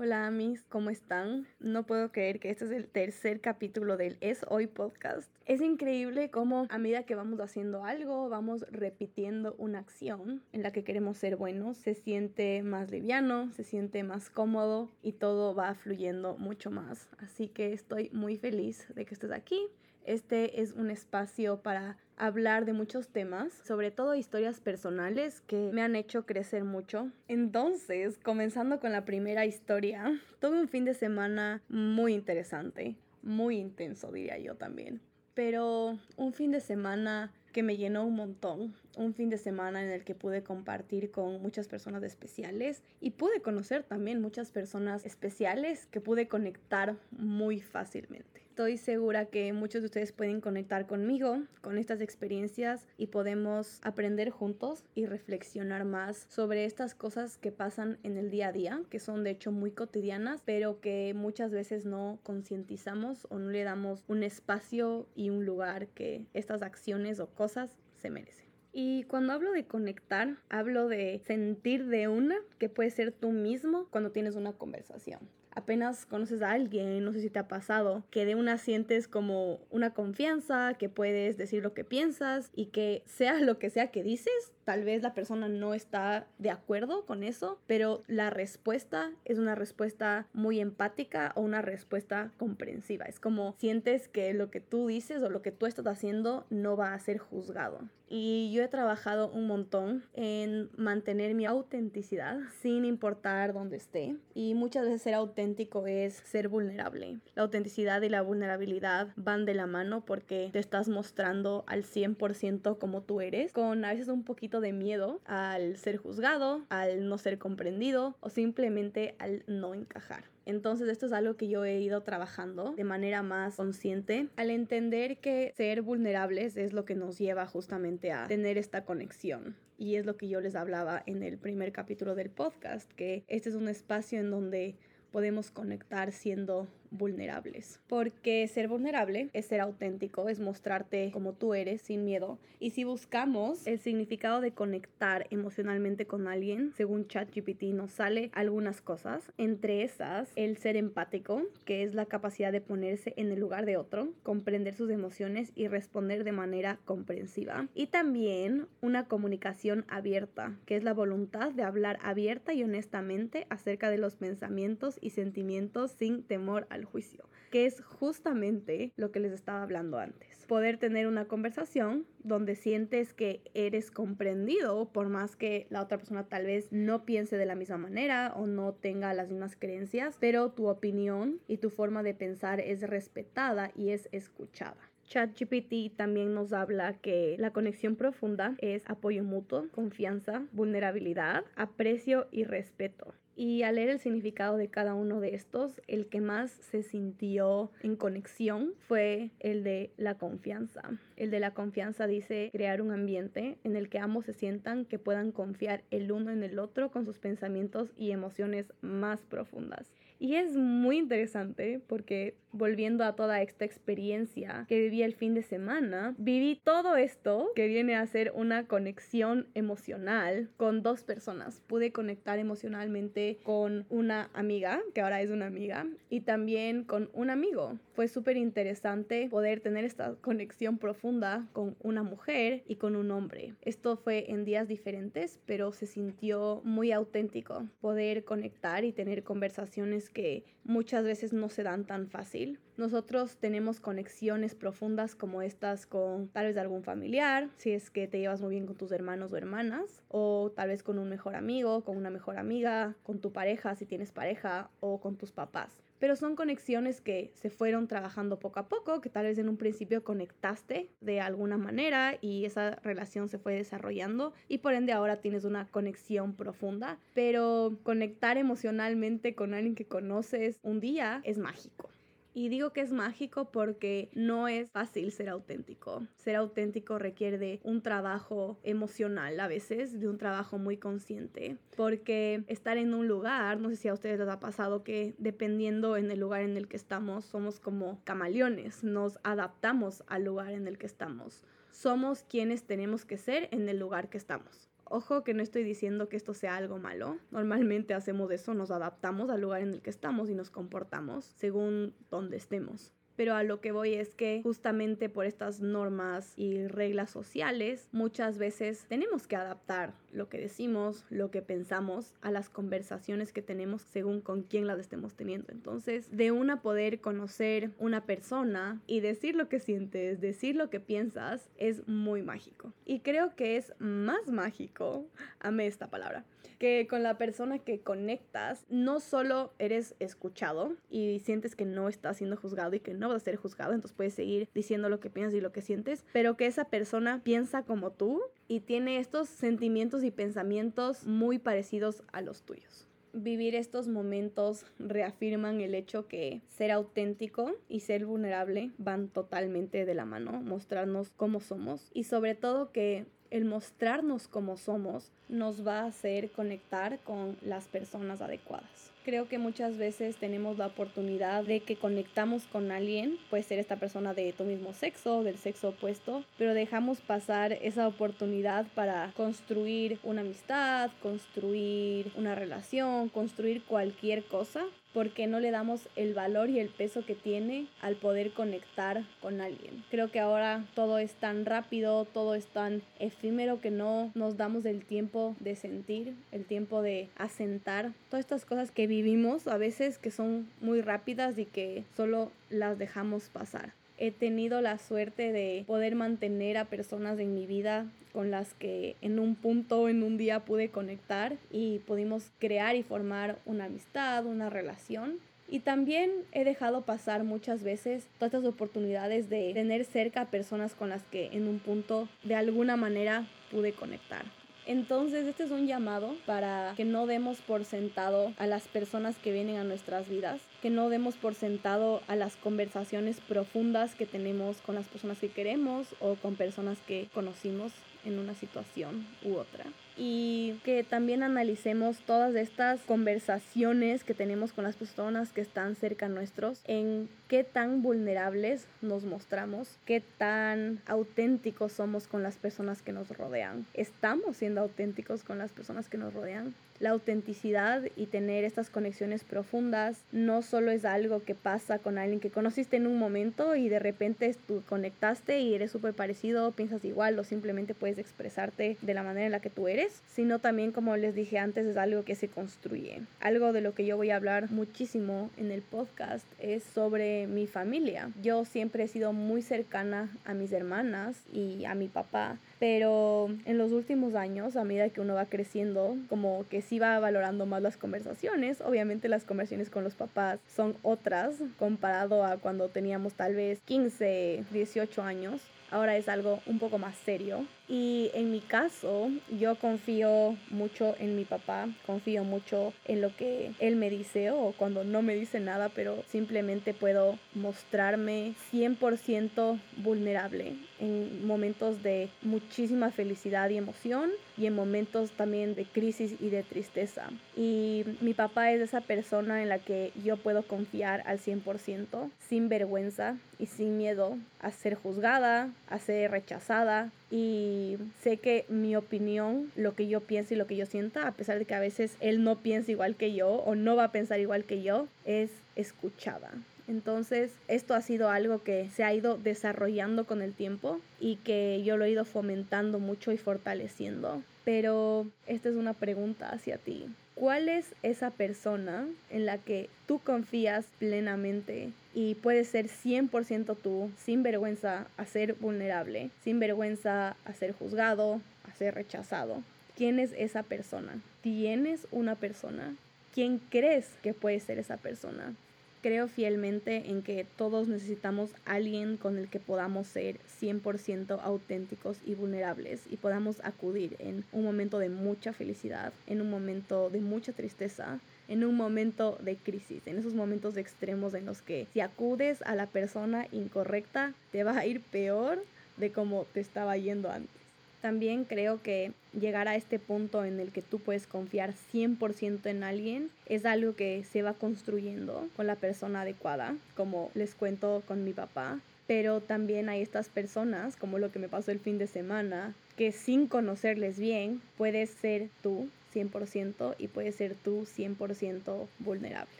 Hola amis, ¿cómo están? No puedo creer que este es el tercer capítulo del Es Hoy podcast. Es increíble cómo a medida que vamos haciendo algo, vamos repitiendo una acción en la que queremos ser buenos, se siente más liviano, se siente más cómodo y todo va fluyendo mucho más. Así que estoy muy feliz de que estés aquí. Este es un espacio para hablar de muchos temas, sobre todo historias personales que me han hecho crecer mucho. Entonces, comenzando con la primera historia, tuve un fin de semana muy interesante, muy intenso diría yo también, pero un fin de semana que me llenó un montón, un fin de semana en el que pude compartir con muchas personas especiales y pude conocer también muchas personas especiales que pude conectar muy fácilmente. Estoy segura que muchos de ustedes pueden conectar conmigo con estas experiencias y podemos aprender juntos y reflexionar más sobre estas cosas que pasan en el día a día, que son de hecho muy cotidianas, pero que muchas veces no concientizamos o no le damos un espacio y un lugar que estas acciones o cosas se merecen. Y cuando hablo de conectar, hablo de sentir de una que puede ser tú mismo cuando tienes una conversación apenas conoces a alguien, no sé si te ha pasado, que de una sientes como una confianza, que puedes decir lo que piensas y que sea lo que sea que dices, tal vez la persona no está de acuerdo con eso, pero la respuesta es una respuesta muy empática o una respuesta comprensiva. Es como sientes que lo que tú dices o lo que tú estás haciendo no va a ser juzgado. Y yo he trabajado un montón en mantener mi autenticidad sin importar dónde esté. Y muchas veces ser auténtico es ser vulnerable. La autenticidad y la vulnerabilidad van de la mano porque te estás mostrando al 100% como tú eres, con a veces un poquito de miedo al ser juzgado, al no ser comprendido o simplemente al no encajar. Entonces esto es algo que yo he ido trabajando de manera más consciente al entender que ser vulnerables es lo que nos lleva justamente a tener esta conexión. Y es lo que yo les hablaba en el primer capítulo del podcast, que este es un espacio en donde podemos conectar siendo vulnerables. Porque ser vulnerable es ser auténtico, es mostrarte como tú eres sin miedo. Y si buscamos el significado de conectar emocionalmente con alguien, según ChatGPT nos sale algunas cosas, entre esas el ser empático, que es la capacidad de ponerse en el lugar de otro, comprender sus emociones y responder de manera comprensiva. Y también una comunicación abierta, que es la voluntad de hablar abierta y honestamente acerca de los pensamientos y sentimientos sin temor a juicio, que es justamente lo que les estaba hablando antes. Poder tener una conversación donde sientes que eres comprendido por más que la otra persona tal vez no piense de la misma manera o no tenga las mismas creencias, pero tu opinión y tu forma de pensar es respetada y es escuchada. ChatGPT también nos habla que la conexión profunda es apoyo mutuo, confianza, vulnerabilidad, aprecio y respeto. Y al leer el significado de cada uno de estos, el que más se sintió en conexión fue el de la confianza. El de la confianza dice crear un ambiente en el que ambos se sientan que puedan confiar el uno en el otro con sus pensamientos y emociones más profundas. Y es muy interesante porque volviendo a toda esta experiencia que viví el fin de semana, viví todo esto que viene a ser una conexión emocional con dos personas. Pude conectar emocionalmente con una amiga, que ahora es una amiga, y también con un amigo. Fue súper interesante poder tener esta conexión profunda con una mujer y con un hombre. Esto fue en días diferentes, pero se sintió muy auténtico poder conectar y tener conversaciones que muchas veces no se dan tan fácil. Nosotros tenemos conexiones profundas como estas con tal vez algún familiar, si es que te llevas muy bien con tus hermanos o hermanas, o tal vez con un mejor amigo, con una mejor amiga, con tu pareja si tienes pareja, o con tus papás pero son conexiones que se fueron trabajando poco a poco, que tal vez en un principio conectaste de alguna manera y esa relación se fue desarrollando y por ende ahora tienes una conexión profunda, pero conectar emocionalmente con alguien que conoces un día es mágico. Y digo que es mágico porque no es fácil ser auténtico. Ser auténtico requiere de un trabajo emocional a veces, de un trabajo muy consciente. Porque estar en un lugar, no sé si a ustedes les ha pasado que dependiendo en el lugar en el que estamos, somos como camaleones, nos adaptamos al lugar en el que estamos. Somos quienes tenemos que ser en el lugar que estamos Ojo que no estoy diciendo que esto sea algo malo. Normalmente hacemos eso, nos adaptamos al lugar en el que estamos y nos comportamos según donde estemos pero a lo que voy es que justamente por estas normas y reglas sociales muchas veces tenemos que adaptar lo que decimos, lo que pensamos a las conversaciones que tenemos según con quién las estemos teniendo. Entonces, de una poder conocer una persona y decir lo que sientes, decir lo que piensas, es muy mágico. Y creo que es más mágico, amé esta palabra, que con la persona que conectas no solo eres escuchado y sientes que no estás siendo juzgado y que no vas a ser juzgado, entonces puedes seguir diciendo lo que piensas y lo que sientes, pero que esa persona piensa como tú y tiene estos sentimientos y pensamientos muy parecidos a los tuyos. Vivir estos momentos reafirman el hecho que ser auténtico y ser vulnerable van totalmente de la mano, mostrarnos cómo somos y sobre todo que el mostrarnos como somos nos va a hacer conectar con las personas adecuadas. Creo que muchas veces tenemos la oportunidad de que conectamos con alguien, puede ser esta persona de tu mismo sexo, del sexo opuesto, pero dejamos pasar esa oportunidad para construir una amistad, construir una relación, construir cualquier cosa porque no le damos el valor y el peso que tiene al poder conectar con alguien. Creo que ahora todo es tan rápido, todo es tan efímero que no nos damos el tiempo de sentir, el tiempo de asentar todas estas cosas que vivimos a veces que son muy rápidas y que solo las dejamos pasar he tenido la suerte de poder mantener a personas en mi vida con las que en un punto, en un día pude conectar y pudimos crear y formar una amistad, una relación. Y también he dejado pasar muchas veces todas estas oportunidades de tener cerca a personas con las que en un punto de alguna manera pude conectar. Entonces, este es un llamado para que no demos por sentado a las personas que vienen a nuestras vidas, que no demos por sentado a las conversaciones profundas que tenemos con las personas que queremos o con personas que conocimos en una situación u otra y que también analicemos todas estas conversaciones que tenemos con las personas que están cerca nuestros, en qué tan vulnerables nos mostramos, qué tan auténticos somos con las personas que nos rodean. ¿Estamos siendo auténticos con las personas que nos rodean? La autenticidad y tener estas conexiones profundas no solo es algo que pasa con alguien que conociste en un momento y de repente tú conectaste y eres súper parecido, piensas igual o simplemente puedes expresarte de la manera en la que tú eres, sino también como les dije antes es algo que se construye. Algo de lo que yo voy a hablar muchísimo en el podcast es sobre mi familia. Yo siempre he sido muy cercana a mis hermanas y a mi papá pero en los últimos años, a medida que uno va creciendo, como que sí va valorando más las conversaciones. Obviamente las conversaciones con los papás son otras comparado a cuando teníamos tal vez 15, 18 años. Ahora es algo un poco más serio y en mi caso, yo confío mucho en mi papá, confío mucho en lo que él me dice o cuando no me dice nada, pero simplemente puedo mostrarme 100% vulnerable en momentos de muchísima felicidad y emoción y en momentos también de crisis y de tristeza. Y mi papá es esa persona en la que yo puedo confiar al 100% sin vergüenza y sin miedo a ser juzgada, a ser rechazada, y sé que mi opinión, lo que yo pienso y lo que yo sienta, a pesar de que a veces él no piensa igual que yo o no va a pensar igual que yo, es escuchada. Entonces, esto ha sido algo que se ha ido desarrollando con el tiempo y que yo lo he ido fomentando mucho y fortaleciendo. Pero esta es una pregunta hacia ti. ¿Cuál es esa persona en la que tú confías plenamente y puedes ser 100% tú, sin vergüenza a ser vulnerable, sin vergüenza a ser juzgado, a ser rechazado? ¿Quién es esa persona? ¿Tienes una persona? ¿Quién crees que puede ser esa persona? Creo fielmente en que todos necesitamos alguien con el que podamos ser 100% auténticos y vulnerables y podamos acudir en un momento de mucha felicidad, en un momento de mucha tristeza, en un momento de crisis, en esos momentos extremos en los que si acudes a la persona incorrecta te va a ir peor de como te estaba yendo antes. También creo que llegar a este punto en el que tú puedes confiar 100% en alguien es algo que se va construyendo con la persona adecuada, como les cuento con mi papá. Pero también hay estas personas, como lo que me pasó el fin de semana, que sin conocerles bien puedes ser tú 100% y puedes ser tú 100% vulnerable.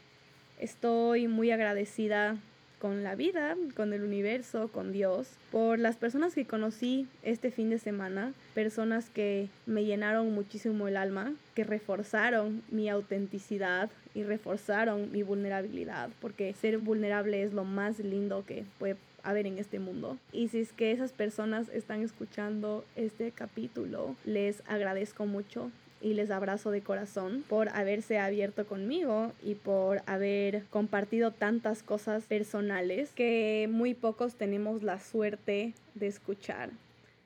Estoy muy agradecida con la vida, con el universo, con Dios, por las personas que conocí este fin de semana, personas que me llenaron muchísimo el alma, que reforzaron mi autenticidad y reforzaron mi vulnerabilidad, porque ser vulnerable es lo más lindo que puede haber en este mundo. Y si es que esas personas están escuchando este capítulo, les agradezco mucho y les abrazo de corazón por haberse abierto conmigo y por haber compartido tantas cosas personales que muy pocos tenemos la suerte de escuchar.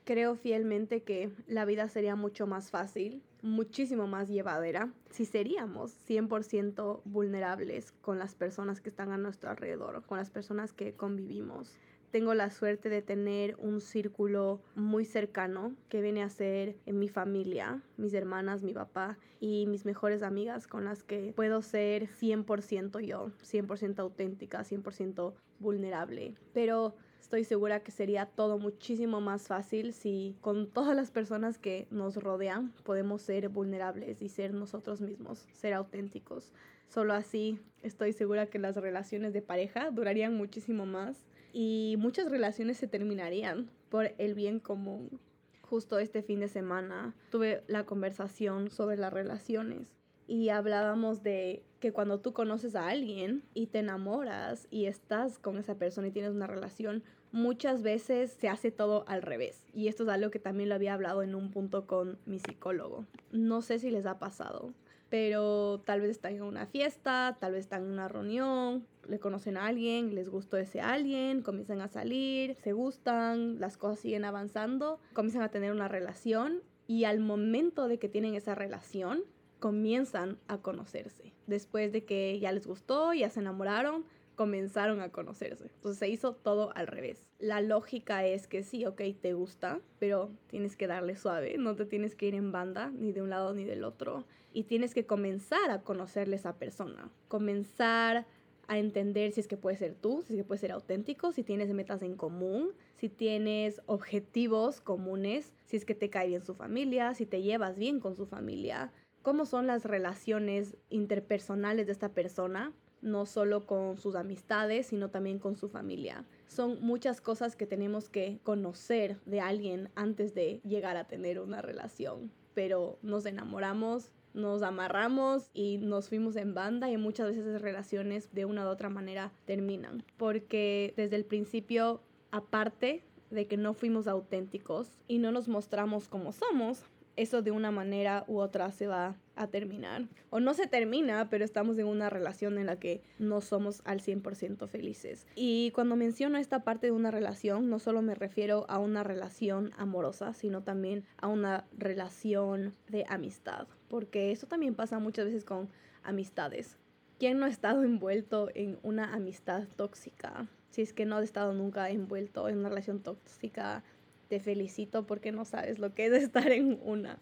Creo fielmente que la vida sería mucho más fácil, muchísimo más llevadera, si seríamos 100% vulnerables con las personas que están a nuestro alrededor, con las personas que convivimos tengo la suerte de tener un círculo muy cercano que viene a ser en mi familia, mis hermanas, mi papá y mis mejores amigas con las que puedo ser 100% yo, 100% auténtica, 100% vulnerable. Pero estoy segura que sería todo muchísimo más fácil si con todas las personas que nos rodean podemos ser vulnerables y ser nosotros mismos, ser auténticos. Solo así estoy segura que las relaciones de pareja durarían muchísimo más y muchas relaciones se terminarían por el bien común. Justo este fin de semana tuve la conversación sobre las relaciones y hablábamos de que cuando tú conoces a alguien y te enamoras y estás con esa persona y tienes una relación, muchas veces se hace todo al revés. Y esto es algo que también lo había hablado en un punto con mi psicólogo. No sé si les ha pasado, pero tal vez están en una fiesta, tal vez están en una reunión, le conocen a alguien, les gustó ese alguien, comienzan a salir, se gustan, las cosas siguen avanzando, comienzan a tener una relación y al momento de que tienen esa relación, comienzan a conocerse. Después de que ya les gustó, ya se enamoraron, comenzaron a conocerse. Entonces se hizo todo al revés. La lógica es que sí, ok, te gusta, pero tienes que darle suave, no te tienes que ir en banda, ni de un lado ni del otro. Y tienes que comenzar a conocerle a esa persona, comenzar a entender si es que puede ser tú, si es que puede ser auténtico, si tienes metas en común, si tienes objetivos comunes, si es que te cae bien su familia, si te llevas bien con su familia, cómo son las relaciones interpersonales de esta persona no solo con sus amistades, sino también con su familia. Son muchas cosas que tenemos que conocer de alguien antes de llegar a tener una relación. Pero nos enamoramos, nos amarramos y nos fuimos en banda y muchas veces esas relaciones de una u otra manera terminan. Porque desde el principio, aparte de que no fuimos auténticos y no nos mostramos como somos, eso de una manera u otra se va a terminar. O no se termina, pero estamos en una relación en la que no somos al 100% felices. Y cuando menciono esta parte de una relación, no solo me refiero a una relación amorosa, sino también a una relación de amistad. Porque eso también pasa muchas veces con amistades. ¿Quién no ha estado envuelto en una amistad tóxica? Si es que no ha estado nunca envuelto en una relación tóxica, te felicito porque no sabes lo que es estar en una.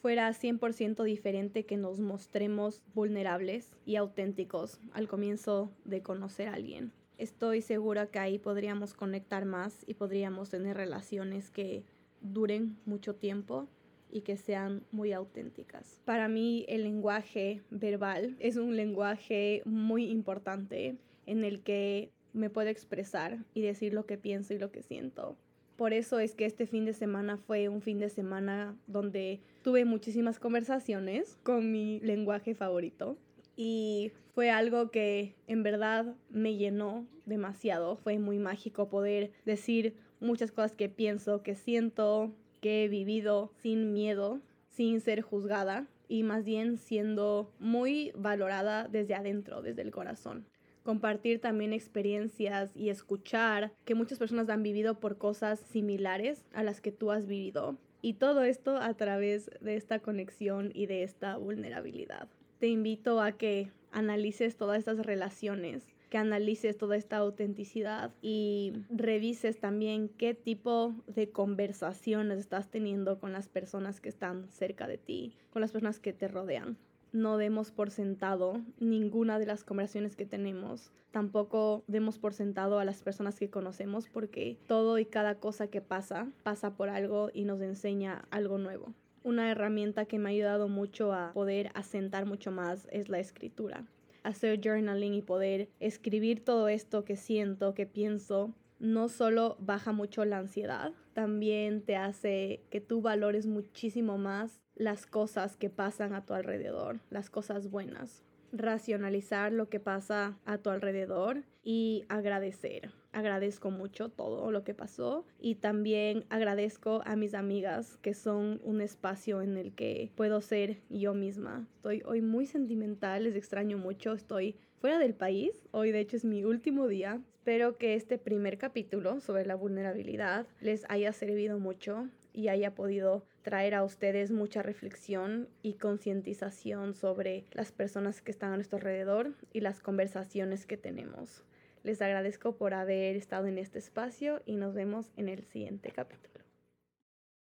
Fuera 100% diferente que nos mostremos vulnerables y auténticos al comienzo de conocer a alguien. Estoy segura que ahí podríamos conectar más y podríamos tener relaciones que duren mucho tiempo y que sean muy auténticas. Para mí el lenguaje verbal es un lenguaje muy importante en el que me puedo expresar y decir lo que pienso y lo que siento. Por eso es que este fin de semana fue un fin de semana donde tuve muchísimas conversaciones con mi lenguaje favorito. Y fue algo que en verdad me llenó demasiado. Fue muy mágico poder decir muchas cosas que pienso, que siento, que he vivido sin miedo, sin ser juzgada y más bien siendo muy valorada desde adentro, desde el corazón compartir también experiencias y escuchar que muchas personas han vivido por cosas similares a las que tú has vivido. Y todo esto a través de esta conexión y de esta vulnerabilidad. Te invito a que analices todas estas relaciones, que analices toda esta autenticidad y revises también qué tipo de conversaciones estás teniendo con las personas que están cerca de ti, con las personas que te rodean no demos por sentado ninguna de las conversaciones que tenemos. Tampoco demos por sentado a las personas que conocemos porque todo y cada cosa que pasa pasa por algo y nos enseña algo nuevo. Una herramienta que me ha ayudado mucho a poder asentar mucho más es la escritura. Hacer journaling y poder escribir todo esto que siento, que pienso, no solo baja mucho la ansiedad, también te hace que tú valores muchísimo más las cosas que pasan a tu alrededor, las cosas buenas. Racionalizar lo que pasa a tu alrededor y agradecer. Agradezco mucho todo lo que pasó y también agradezco a mis amigas que son un espacio en el que puedo ser yo misma. Estoy hoy muy sentimental, les extraño mucho, estoy fuera del país. Hoy de hecho es mi último día. Espero que este primer capítulo sobre la vulnerabilidad les haya servido mucho y haya podido traer a ustedes mucha reflexión y concientización sobre las personas que están a nuestro alrededor y las conversaciones que tenemos. Les agradezco por haber estado en este espacio y nos vemos en el siguiente capítulo.